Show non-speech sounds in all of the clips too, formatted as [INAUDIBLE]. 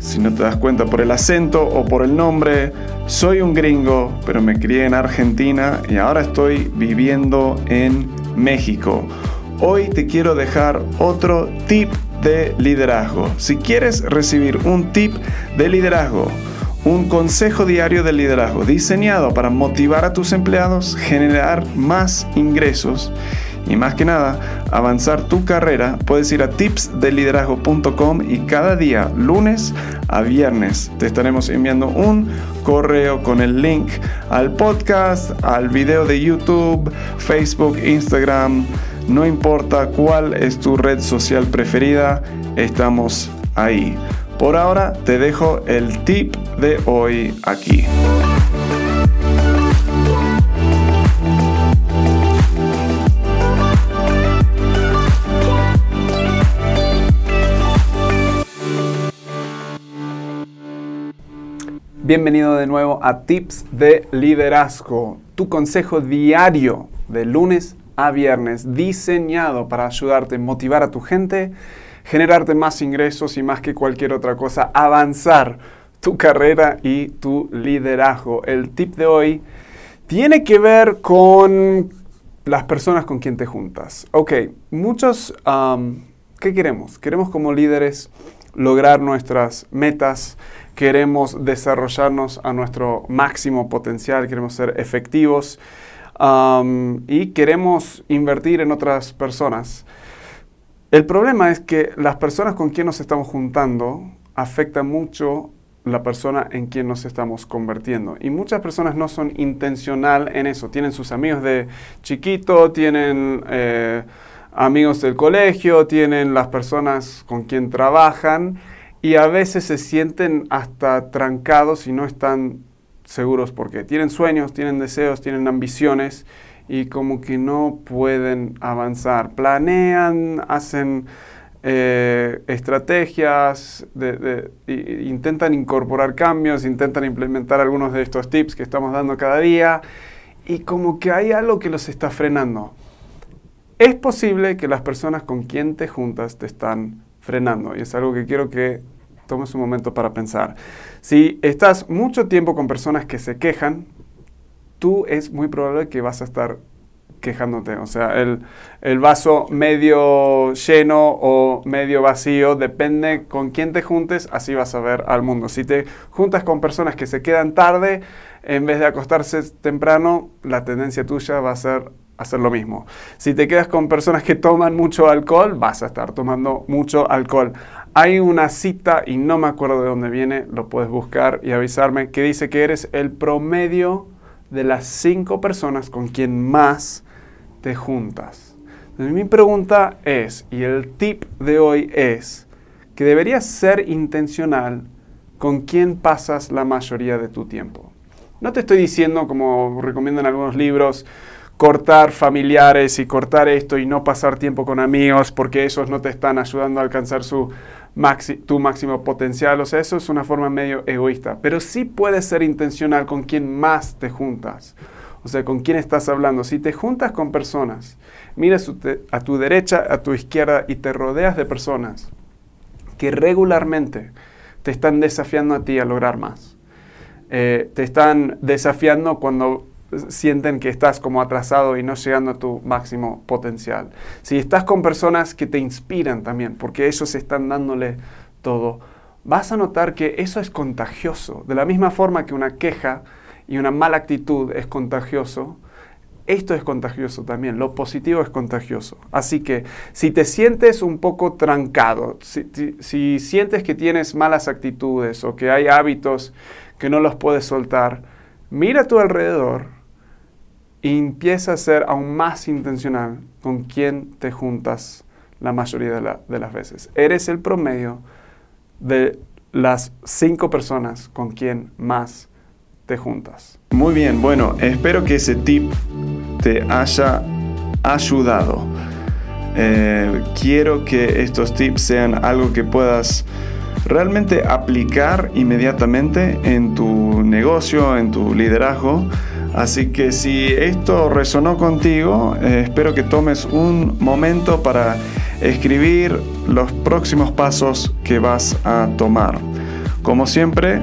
Si no te das cuenta por el acento o por el nombre, soy un gringo, pero me crié en Argentina y ahora estoy viviendo en México. Hoy te quiero dejar otro tip de liderazgo. Si quieres recibir un tip de liderazgo, un consejo diario de liderazgo diseñado para motivar a tus empleados, generar más ingresos y más que nada avanzar tu carrera, puedes ir a tipsdeliderazgo.com y cada día, lunes a viernes, te estaremos enviando un correo con el link al podcast, al video de YouTube, Facebook, Instagram no importa cuál es tu red social preferida, estamos ahí. Por ahora te dejo el tip de hoy aquí. Bienvenido de nuevo a Tips de Liderazgo, tu consejo diario de lunes a viernes, diseñado para ayudarte a motivar a tu gente, generarte más ingresos y más que cualquier otra cosa, avanzar tu carrera y tu liderazgo. El tip de hoy tiene que ver con las personas con quien te juntas. Ok, muchos, ¿qué queremos? Queremos como líderes lograr nuestras metas, queremos desarrollarnos a nuestro máximo potencial, queremos ser efectivos y queremos invertir en otras personas. El problema es que las personas con quien nos estamos juntando afectan mucho la persona en quien nos estamos convirtiendo. Y muchas personas no son intencional en eso. Tienen sus amigos de chiquito, tienen eh, amigos del colegio, tienen las personas con quien trabajan y a veces se sienten hasta trancados y no están seguros porque tienen sueños, tienen deseos, tienen ambiciones y como que no pueden avanzar. Planean, hacen eh, estrategias, intentan incorporar cambios, intentan implementar algunos de estos tips que estamos dando cada día y como que hay algo que los está frenando. Es posible que las personas con quien te juntas te están frenando y es algo que quiero que tomes un momento para pensar. Si estás mucho tiempo con personas que se quejan, tú es muy probable que vas a estar quejándote. O sea, el, el, vaso medio lleno o medio vacío, depende con quién te juntes, así vas a ver al mundo. Si te juntas con personas que se quedan tarde, en vez de acostarse temprano, la tendencia tuya va a ser hacer lo mismo. Si te quedas con personas que toman mucho alcohol, vas a estar tomando mucho alcohol. Hay una cita, y no me acuerdo de dónde viene, lo puedes buscar y avisarme, que dice que eres el promedio de las cinco personas con quien más te juntas. mi pregunta es, y el tip de hoy es, que deberías ser intencional con quién pasas la mayoría de tu tiempo. No te estoy diciendo, como recomiendan algunos libros, cortar familiares y cortar esto y no pasar tiempo con amigos porque esos no te están ayudando a alcanzar su tu máximo potencial. O sea, eso es una forma medio egoísta. Pero sí puedes ser intencional con quien más te juntas. O sea, con quién estás hablando. Si te juntas con personas, miras a tu derecha, a tu izquierda y te rodeas de personas que regularmente te están desafiando a ti a lograr más. Eh, te están desafiando cuando sienten que estás como atrasado y no llegando a tu máximo potencial. Si estás con personas que te inspiran también, porque ellos están dándole todo, vas a notar que eso es contagioso. De la misma forma que una queja y una mala actitud es contagioso, esto es contagioso también, lo positivo es contagioso. Así que si te sientes un poco trancado, si, si sientes que tienes malas actitudes o que hay hábitos que no los puedes soltar, mira a tu alrededor y empieza a ser aún más intencional con quién te juntas la mayoría de, las veces. Eres el promedio de las cinco personas con quien más te juntas. Muy bien, bueno, espero que ese tip te haya ayudado. Eh, quiero que estos tips sean algo que puedas realmente aplicar inmediatamente en tu negocio, en tu liderazgo. Así que si esto resonó contigo, eh, espero que tomes un momento para escribir los próximos pasos que vas a tomar. Como siempre,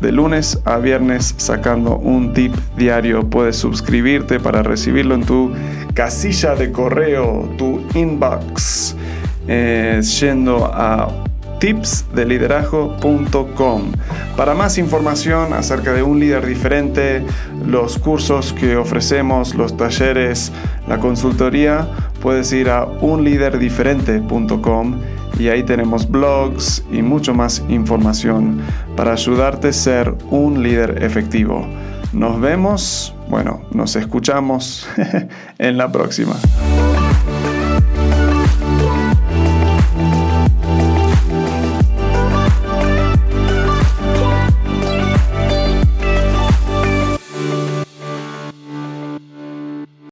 de lunes a viernes sacando un tip diario. Puedes suscribirte para recibirlo en tu casilla de correo, tu inbox, eh, yendo a tipsdeliderazgo.com. Para más información acerca de un líder diferente, los cursos que ofrecemos, los talleres, la consultoría, puedes ir a unliderdiferente.com y ahí tenemos blogs y mucho más información para ayudarte a ser un líder efectivo. Nos vemos, bueno, nos escuchamos [LAUGHS] en la próxima.